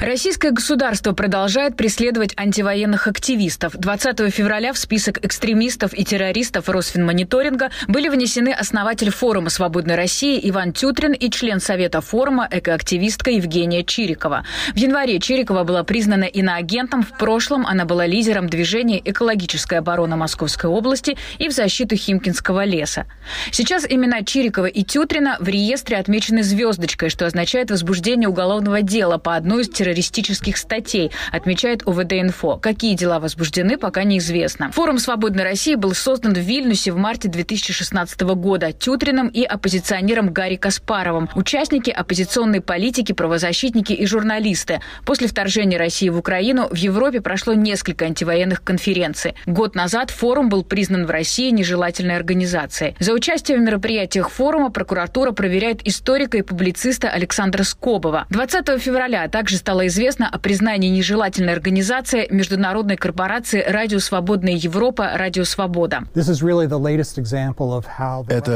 Российское государство продолжает преследовать антивоенных активистов. 20 февраля в список экстремистов и террористов Росфинмониторинга были внесены основатель форума «Свободной России» Иван Тютрин и член Совета форума экоактивистка Евгения Чирикова. В январе Чирикова была признана иноагентом. В прошлом она была лидером движения «Экологическая оборона Московской области» и в защиту Химкинского леса. Сейчас имена Чирикова и Тютрина в реестре отмечены звездочкой, что означает возбуждение уголовного дела по одной из террористических статей, отмечает УВД-Инфо. Какие дела возбуждены, пока неизвестно. Форум «Свободной России» был создан в Вильнюсе в марте 2016 года Тютриным и оппозиционером Гарри Каспаровым. Участники – оппозиционные политики, правозащитники и журналисты. После вторжения России в Украину в Европе прошло несколько антивоенных конференций. Год назад форум был признан в России нежелательной организацией. За участие в мероприятиях форума прокуратура проверяет историка и публициста Александра Скобова. 20 февраля также стал стало известно о признании нежелательной организации международной корпорации «Радио Свободная Европа» «Радио Свобода». Это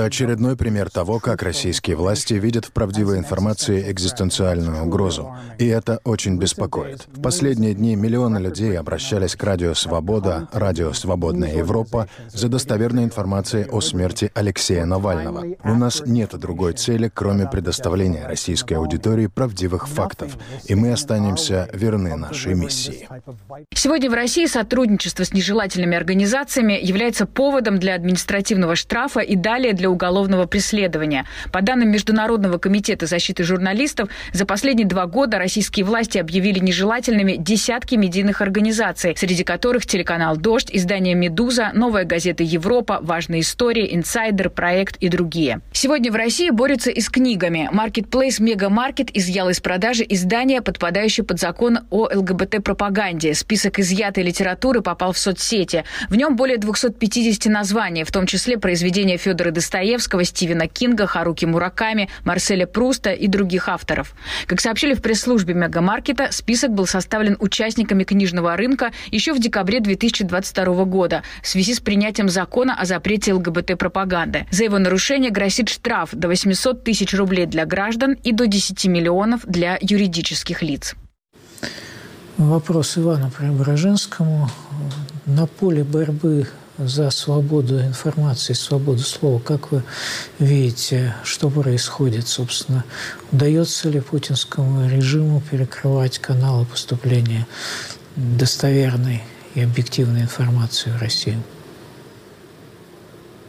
очередной пример того, как российские власти видят в правдивой информации экзистенциальную угрозу. И это очень беспокоит. В последние дни миллионы людей обращались к «Радио Свобода», «Радио Свободная Европа» за достоверной информацией о смерти Алексея Навального. У нас нет другой цели, кроме предоставления российской аудитории правдивых фактов, и мы останемся верны нашей миссии. Сегодня в России сотрудничество с нежелательными организациями является поводом для административного штрафа и далее для уголовного преследования. По данным Международного комитета защиты журналистов, за последние два года российские власти объявили нежелательными десятки медийных организаций, среди которых телеканал «Дождь», издание «Медуза», новая газета «Европа», «Важные истории», «Инсайдер», «Проект» и другие. Сегодня в России борются и с книгами. Marketplace Мегамаркет изъял из продажи издание, подпадающее под закон о ЛГБТ-пропаганде. Список изъятой литературы попал в соцсети. В нем более 250 названий, в том числе произведения Федора Достоевского, Стивена Кинга, Харуки Мураками, Марселя Пруста и других авторов. Как сообщили в пресс-службе Мегамаркета, список был составлен участниками книжного рынка еще в декабре 2022 года в связи с принятием закона о запрете ЛГБТ-пропаганды. За его нарушение грозит штраф до 800 тысяч рублей для граждан и до 10 миллионов для юридических лиц. Вопрос Ивану Преображенскому. На поле борьбы за свободу информации, свободу слова. Как вы видите, что происходит, собственно? Удается ли путинскому режиму перекрывать каналы поступления достоверной и объективной информации в Россию?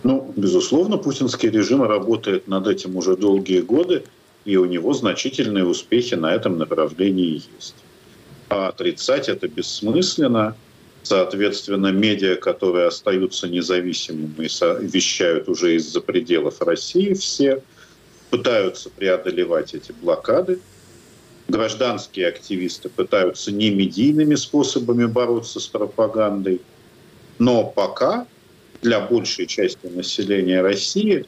Ну, безусловно, путинский режим работает над этим уже долгие годы, и у него значительные успехи на этом направлении есть. А отрицать это бессмысленно. Соответственно, медиа, которые остаются независимыми и вещают уже из-за пределов России, все пытаются преодолевать эти блокады. Гражданские активисты пытаются не медийными способами бороться с пропагандой. Но пока для большей части населения России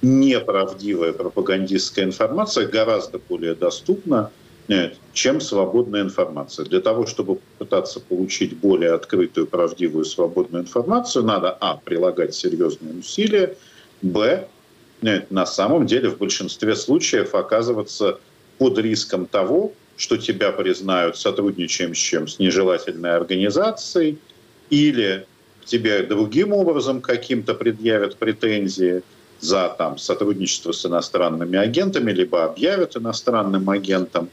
неправдивая пропагандистская информация гораздо более доступна, э, чем свободная информация. Для того, чтобы пытаться получить более открытую, правдивую, свободную информацию, надо, а, прилагать серьезные усилия, б, э, на самом деле в большинстве случаев оказываться под риском того, что тебя признают сотрудничаем с чем? С нежелательной организацией или тебе другим образом каким-то предъявят претензии за там, сотрудничество с иностранными агентами, либо объявят иностранным агентом.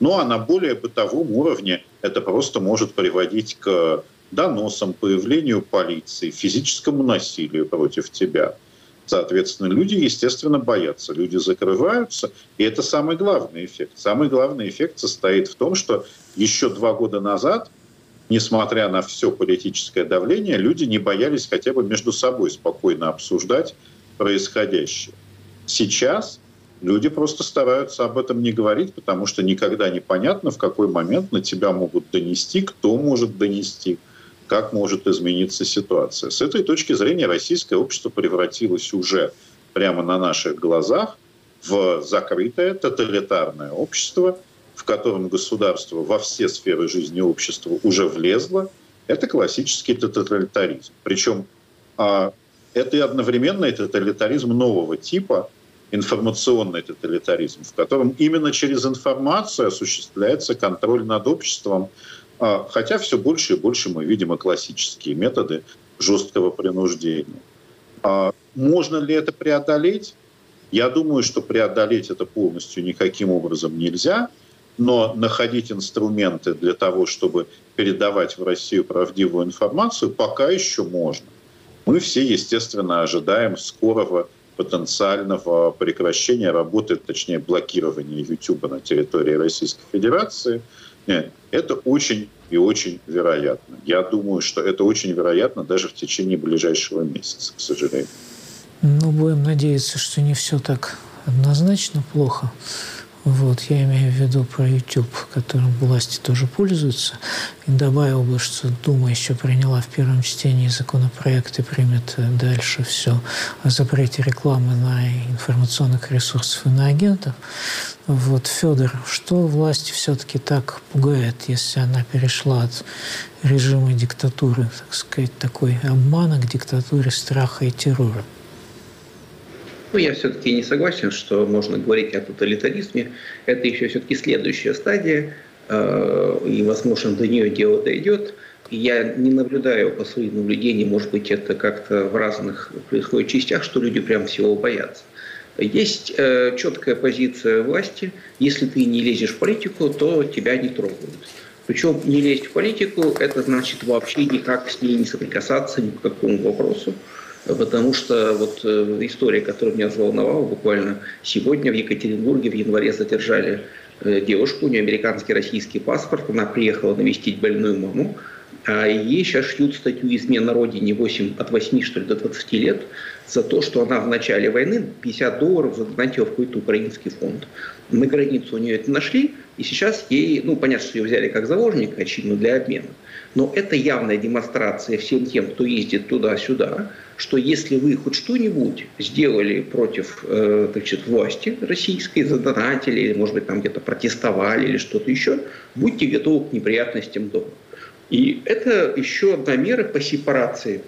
Ну а на более бытовом уровне это просто может приводить к доносам, появлению полиции, физическому насилию против тебя. Соответственно, люди, естественно, боятся, люди закрываются, и это самый главный эффект. Самый главный эффект состоит в том, что еще два года назад несмотря на все политическое давление, люди не боялись хотя бы между собой спокойно обсуждать происходящее. Сейчас люди просто стараются об этом не говорить, потому что никогда не понятно, в какой момент на тебя могут донести, кто может донести, как может измениться ситуация. С этой точки зрения российское общество превратилось уже прямо на наших глазах в закрытое тоталитарное общество, в котором государство во все сферы жизни общества уже влезло, это классический тоталитаризм. Причем а, это и одновременно и тоталитаризм нового типа, информационный тоталитаризм, в котором именно через информацию осуществляется контроль над обществом, а, хотя все больше и больше мы видим и классические методы жесткого принуждения. А, можно ли это преодолеть? Я думаю, что преодолеть это полностью никаким образом нельзя – но находить инструменты для того, чтобы передавать в Россию правдивую информацию, пока еще можно. Мы все, естественно, ожидаем скорого потенциального прекращения работы, точнее блокирования YouTube на территории Российской Федерации. Нет, это очень и очень вероятно. Я думаю, что это очень вероятно даже в течение ближайшего месяца, к сожалению. Ну, будем надеяться, что не все так однозначно плохо. Вот, я имею в виду про YouTube, которым власти тоже пользуются. И добавил бы, что Дума еще приняла в первом чтении законопроект и примет дальше все о запрете рекламы на информационных ресурсах и на агентов. Вот, Федор, что власти все-таки так пугает, если она перешла от режима диктатуры, так сказать, такой обмана к диктатуре страха и террора? Ну, я все-таки не согласен, что можно говорить о тоталитаризме. Это еще все-таки следующая стадия, э, и, возможно, до нее дело дойдет. Я не наблюдаю по своим наблюдениям, может быть, это как-то в разных происходит частях, что люди прям всего боятся. Есть э, четкая позиция власти. Если ты не лезешь в политику, то тебя не трогают. Причем не лезть в политику – это значит вообще никак с ней не соприкасаться ни по какому вопросу потому что вот э, история, которая меня взволновала, буквально сегодня в Екатеринбурге в январе задержали э, девушку, у нее американский российский паспорт, она приехала навестить больную маму, а ей сейчас шьют статью «Измена Родине» 8, от 8 что ли, до 20 лет за то, что она в начале войны 50 долларов задонатила в какой-то украинский фонд. На границу у нее это нашли, и сейчас ей, ну, понятно, что ее взяли как заложника, очевидно, для обмена. Но это явная демонстрация всем тем, кто ездит туда-сюда, что если вы хоть что-нибудь сделали против э, значит, власти российской, задонатили, или, может быть, там где-то протестовали или что-то еще, будьте готовы к неприятностям дома. И это еще одна мера по сепарации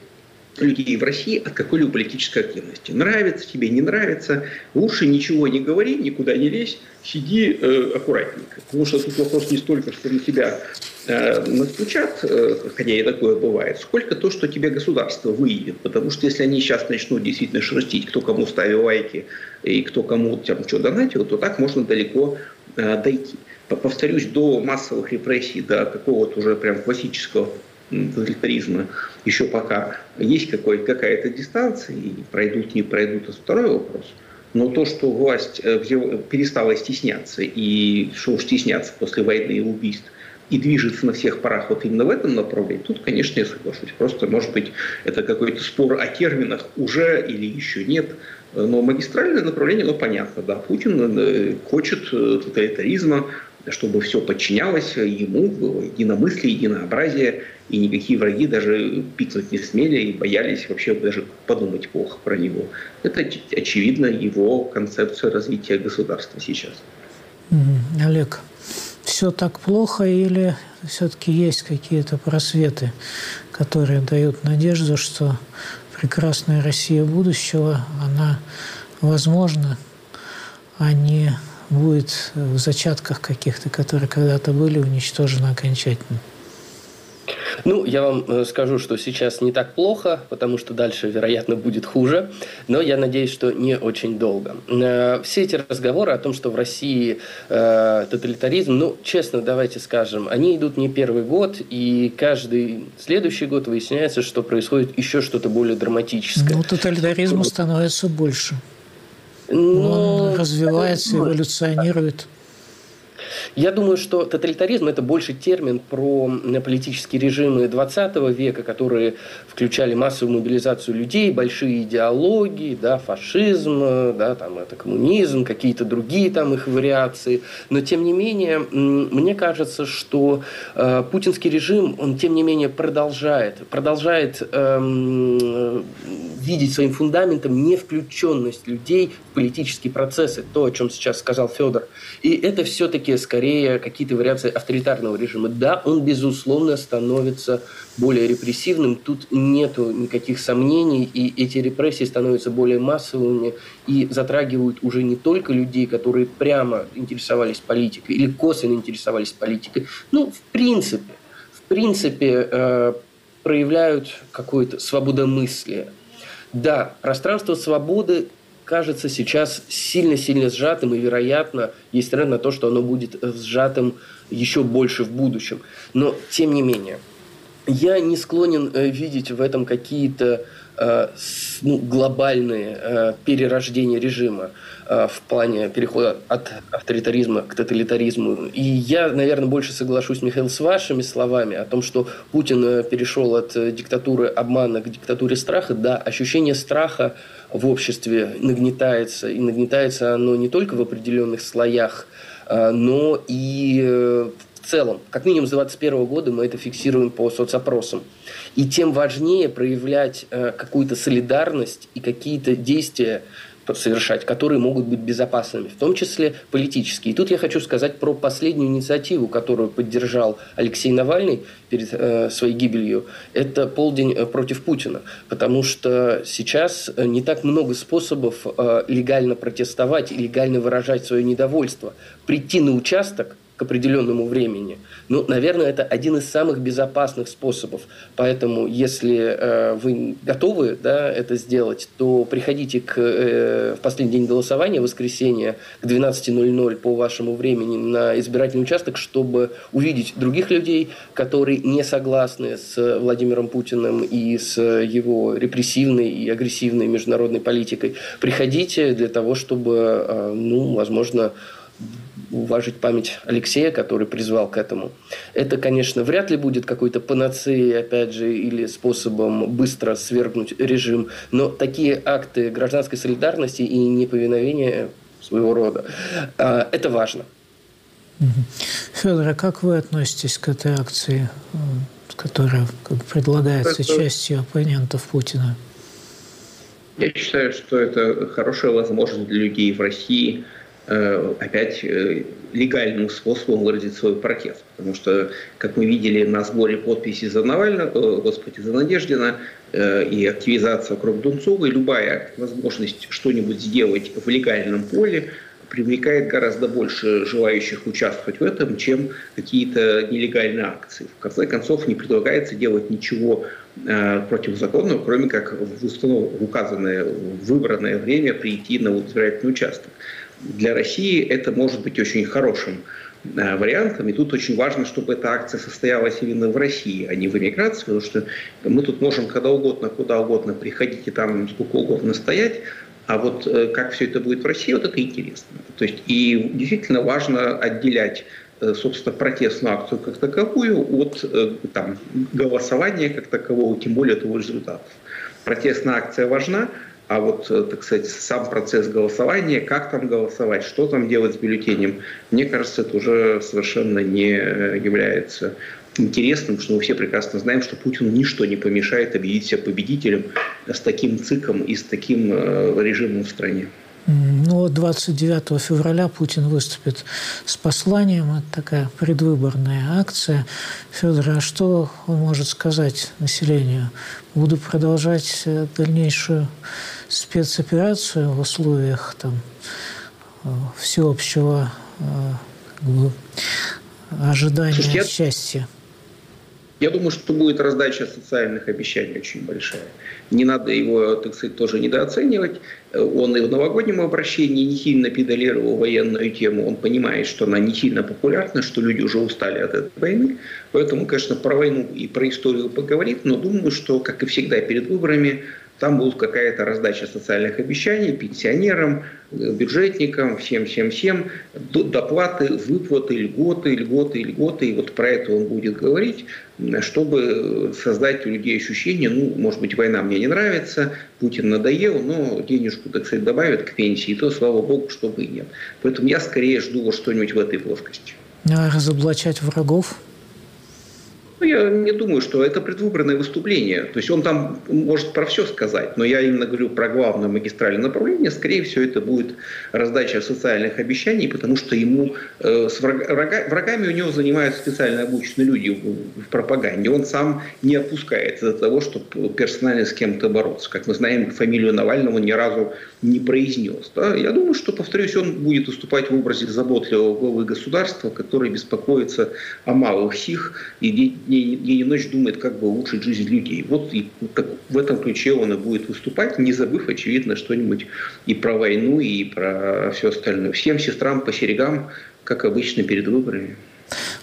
людей в России от какой-либо политической активности. Нравится тебе, не нравится, лучше ничего не говори, никуда не лезь, сиди э, аккуратненько. Потому что тут вопрос не столько, что на тебя э, настучат, э, хотя и такое бывает, сколько то, что тебе государство выявит. Потому что если они сейчас начнут действительно шерстить, кто кому ставил лайки и кто кому там что донатил, то так можно далеко э, дойти. Повторюсь, до массовых репрессий, до какого-то уже прям классического тоталитаризма еще пока есть какая-то дистанция, и пройдут, не пройдут, это второй вопрос. Но то, что власть э, перестала стесняться, и что уж стесняться после войны и убийств, и движется на всех парах вот именно в этом направлении, тут, конечно, я соглашусь. Просто, может быть, это какой-то спор о терминах уже или еще нет. Но магистральное направление, ну, понятно, да, Путин э, хочет э, тоталитаризма, чтобы все подчинялось ему, было единомыслие, единообразие, и никакие враги даже пикнуть не смели и боялись вообще даже подумать плохо про него. Это, очевидно, его концепция развития государства сейчас. Олег, все так плохо или все-таки есть какие-то просветы, которые дают надежду, что прекрасная Россия будущего, она возможна, а не будет в зачатках каких-то, которые когда-то были уничтожены окончательно? Ну, я вам э, скажу, что сейчас не так плохо, потому что дальше, вероятно, будет хуже, но я надеюсь, что не очень долго. Э, все эти разговоры о том, что в России э, тоталитаризм, ну, честно, давайте скажем, они идут не первый год, и каждый следующий год выясняется, что происходит еще что-то более драматическое. Ну, тоталитаризма становится больше. Но... Он развивается, эволюционирует. Я думаю, что тоталитаризм – это больше термин про политические режимы 20 века, которые включали массовую мобилизацию людей, большие идеологии, да, фашизм, да, там, это коммунизм, какие-то другие там их вариации. Но, тем не менее, мне кажется, что э, путинский режим, он, тем не менее, продолжает, продолжает э, видеть своим фундаментом не включенность людей в политические процессы, то, о чем сейчас сказал Федор. И это все-таки скорее какие-то вариации авторитарного режима. Да, он, безусловно, становится более репрессивным, тут нету никаких сомнений, и эти репрессии становятся более массовыми и затрагивают уже не только людей, которые прямо интересовались политикой или косвенно интересовались политикой, ну, в принципе, в принципе, э, проявляют какое-то свободомыслие. Да, пространство свободы кажется сейчас сильно-сильно сжатым, и, вероятно, есть тренд на то, что оно будет сжатым еще больше в будущем. Но, тем не менее, я не склонен э, видеть в этом какие-то э, ну, глобальные э, перерождения режима э, в плане перехода от авторитаризма к тоталитаризму. И я, наверное, больше соглашусь, Михаил, с вашими словами о том, что Путин перешел от диктатуры обмана к диктатуре страха. Да, ощущение страха в обществе нагнетается, и нагнетается оно не только в определенных слоях, но и в целом. Как минимум с 2021 года мы это фиксируем по соцопросам. И тем важнее проявлять э, какую-то солидарность и какие-то действия совершать, которые могут быть безопасными, в том числе политические. И тут я хочу сказать про последнюю инициативу, которую поддержал Алексей Навальный перед э, своей гибелью. Это полдень э, против Путина, потому что сейчас э, не так много способов э, легально протестовать легально выражать свое недовольство. Прийти на участок к определенному времени. Ну, наверное, это один из самых безопасных способов. Поэтому, если э, вы готовы да, это сделать, то приходите к, э, в последний день голосования, воскресенье, к 12.00 по вашему времени на избирательный участок, чтобы увидеть других людей, которые не согласны с Владимиром Путиным и с его репрессивной и агрессивной международной политикой. Приходите для того, чтобы, э, ну, возможно, уважить память Алексея, который призвал к этому. Это, конечно, вряд ли будет какой-то панацеей, опять же, или способом быстро свергнуть режим, но такие акты гражданской солидарности и неповиновения своего рода, а, это важно. Федор, а как вы относитесь к этой акции, э, которая предлагается это... частью оппонентов Путина? Я считаю, что это хорошая возможность для людей в России – опять э, легальным способом выразить свой протест. Потому что, как мы видели на сборе подписей за Навального, господи, за Надеждина э, и активизация вокруг Дунцовой, любая возможность что-нибудь сделать в легальном поле привлекает гораздо больше желающих участвовать в этом, чем какие-то нелегальные акции. В конце концов, не предлагается делать ничего противозаконного, кроме как в, в указанное, в выбранное время прийти на избирательный участок для России это может быть очень хорошим э, вариантом. И тут очень важно, чтобы эта акция состоялась именно в России, а не в эмиграции, потому что мы тут можем когда угодно, куда угодно приходить и там сколько угодно стоять, а вот э, как все это будет в России, вот это интересно. То есть и действительно важно отделять э, собственно, протестную акцию как таковую от там, голосования как такового, тем более того результатов. Протестная акция важна, а вот, э, так сказать, сам процесс голосования, как там голосовать, что там делать с бюллетенем, мне кажется, это уже совершенно не э, является интересным, что мы все прекрасно знаем, что Путину ничто не помешает объявить себя победителем с таким циком и с таким э, режимом в стране. Ну, 29 февраля Путин выступит с посланием. Это такая предвыборная акция. Федор, а что он может сказать населению? Буду продолжать дальнейшую спецоперацию в условиях там, э, всеобщего э, бы, ожидания Слушайте, счастья? Я думаю, что будет раздача социальных обещаний очень большая. Не надо его, так сказать, тоже недооценивать. Он и в новогоднем обращении не сильно педалировал военную тему. Он понимает, что она не сильно популярна, что люди уже устали от этой войны. Поэтому, конечно, про войну и про историю поговорит, но думаю, что, как и всегда перед выборами, там будет какая-то раздача социальных обещаний пенсионерам, бюджетникам, всем-всем-всем, доплаты, выплаты, льготы, льготы, льготы. И вот про это он будет говорить, чтобы создать у людей ощущение, ну, может быть, война мне не нравится, Путин надоел, но денежку, так сказать, добавят к пенсии, то, слава богу, чтобы и нет. Поэтому я скорее жду что-нибудь в этой плоскости. А разоблачать врагов ну, я не думаю, что это предвыборное выступление. То есть он там может про все сказать, но я именно говорю про главное магистральное направление. Скорее всего, это будет раздача социальных обещаний, потому что ему э, с врага, врагами у него занимаются специально обученные люди в, в пропаганде. Он сам не опускается до того, чтобы персонально с кем-то бороться. Как мы знаем, фамилию Навального ни разу не произнес. Да? Я думаю, что, повторюсь, он будет выступать в образе заботливого главы государства, который беспокоится о малых сих и день, день и ночь думает, как бы улучшить жизнь людей. Вот и в этом ключе он и будет выступать, не забыв, очевидно, что-нибудь и про войну, и про все остальное. Всем сестрам по серегам, как обычно, перед выборами.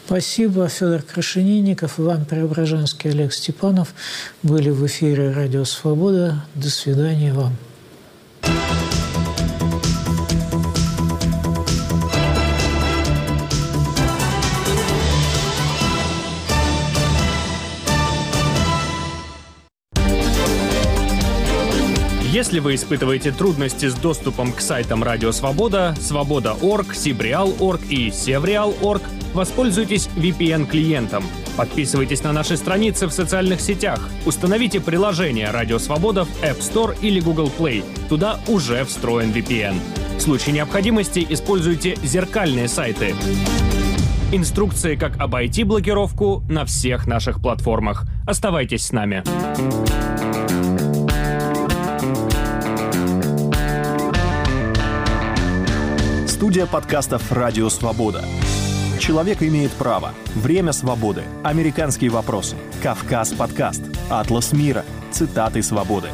Спасибо. Федор Крашенинников, Иван Преображенский, Олег Степанов были в эфире «Радио Свобода». До свидания вам. Если вы испытываете трудности с доступом к сайтам Радио Свобода, Свобода.орг, Сибреал.орг и Севреал.орг, воспользуйтесь VPN-клиентом. Подписывайтесь на наши страницы в социальных сетях. Установите приложение Радио Свобода в App Store или Google Play. Туда уже встроен VPN. В случае необходимости используйте зеркальные сайты. Инструкции, как обойти блокировку на всех наших платформах. Оставайтесь с нами. Студия подкастов «Радио Свобода». Человек имеет право. Время свободы. Американские вопросы. Кавказ подкаст. Атлас мира. Цитаты свободы.